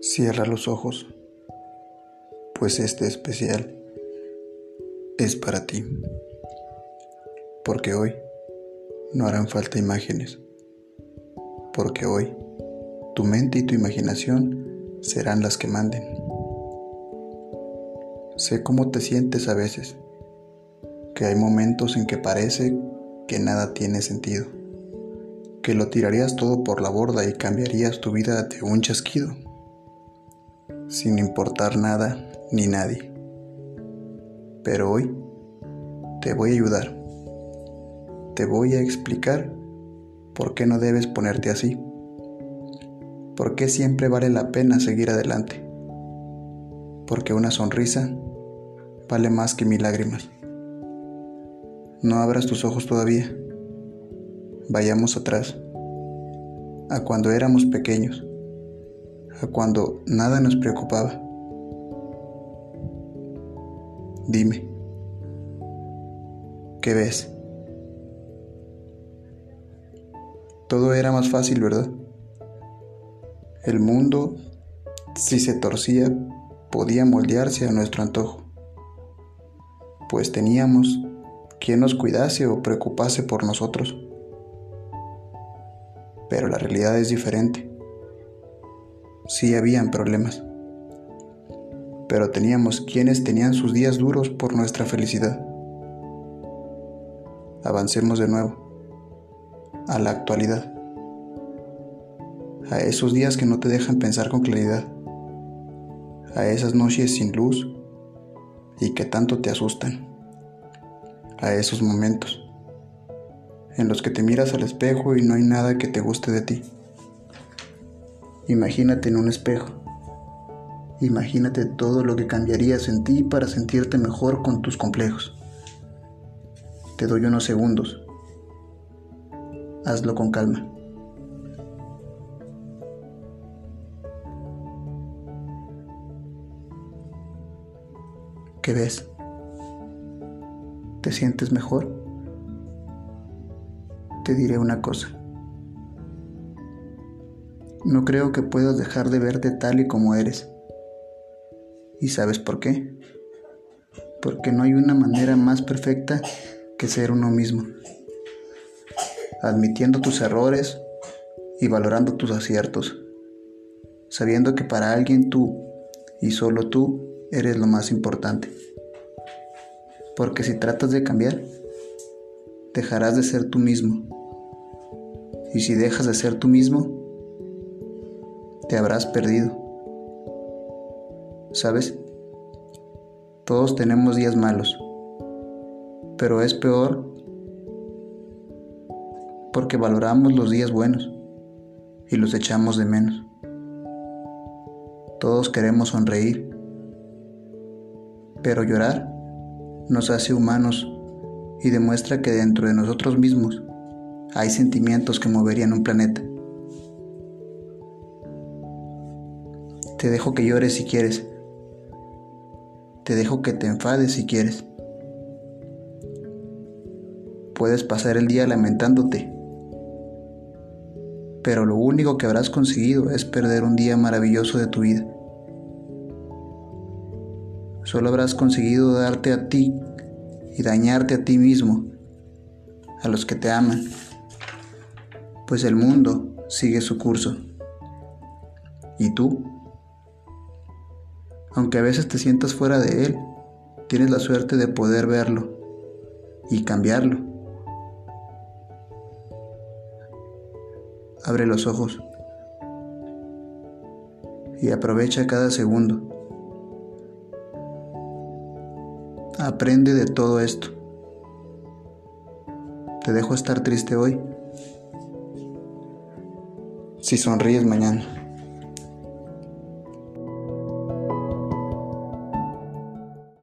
Cierra los ojos, pues este especial es para ti, porque hoy no harán falta imágenes, porque hoy tu mente y tu imaginación serán las que manden. Sé cómo te sientes a veces, que hay momentos en que parece que nada tiene sentido, que lo tirarías todo por la borda y cambiarías tu vida de un chasquido sin importar nada ni nadie. Pero hoy te voy a ayudar. Te voy a explicar por qué no debes ponerte así. Por qué siempre vale la pena seguir adelante. Porque una sonrisa vale más que mil lágrimas. No abras tus ojos todavía. Vayamos atrás, a cuando éramos pequeños cuando nada nos preocupaba. Dime, ¿qué ves? Todo era más fácil, ¿verdad? El mundo, si se torcía, podía moldearse a nuestro antojo, pues teníamos quien nos cuidase o preocupase por nosotros. Pero la realidad es diferente sí habían problemas. Pero teníamos quienes tenían sus días duros por nuestra felicidad. Avancemos de nuevo a la actualidad. A esos días que no te dejan pensar con claridad. A esas noches sin luz y que tanto te asustan. A esos momentos en los que te miras al espejo y no hay nada que te guste de ti. Imagínate en un espejo. Imagínate todo lo que cambiarías en ti para sentirte mejor con tus complejos. Te doy unos segundos. Hazlo con calma. ¿Qué ves? ¿Te sientes mejor? Te diré una cosa. No creo que puedas dejar de verte tal y como eres. ¿Y sabes por qué? Porque no hay una manera más perfecta que ser uno mismo. Admitiendo tus errores y valorando tus aciertos. Sabiendo que para alguien tú y solo tú eres lo más importante. Porque si tratas de cambiar, dejarás de ser tú mismo. Y si dejas de ser tú mismo, te habrás perdido. ¿Sabes? Todos tenemos días malos, pero es peor porque valoramos los días buenos y los echamos de menos. Todos queremos sonreír, pero llorar nos hace humanos y demuestra que dentro de nosotros mismos hay sentimientos que moverían un planeta. Te dejo que llores si quieres. Te dejo que te enfades si quieres. Puedes pasar el día lamentándote, pero lo único que habrás conseguido es perder un día maravilloso de tu vida. Solo habrás conseguido darte a ti y dañarte a ti mismo, a los que te aman, pues el mundo sigue su curso. ¿Y tú? Aunque a veces te sientas fuera de él, tienes la suerte de poder verlo y cambiarlo. Abre los ojos y aprovecha cada segundo. Aprende de todo esto. Te dejo estar triste hoy si sonríes mañana.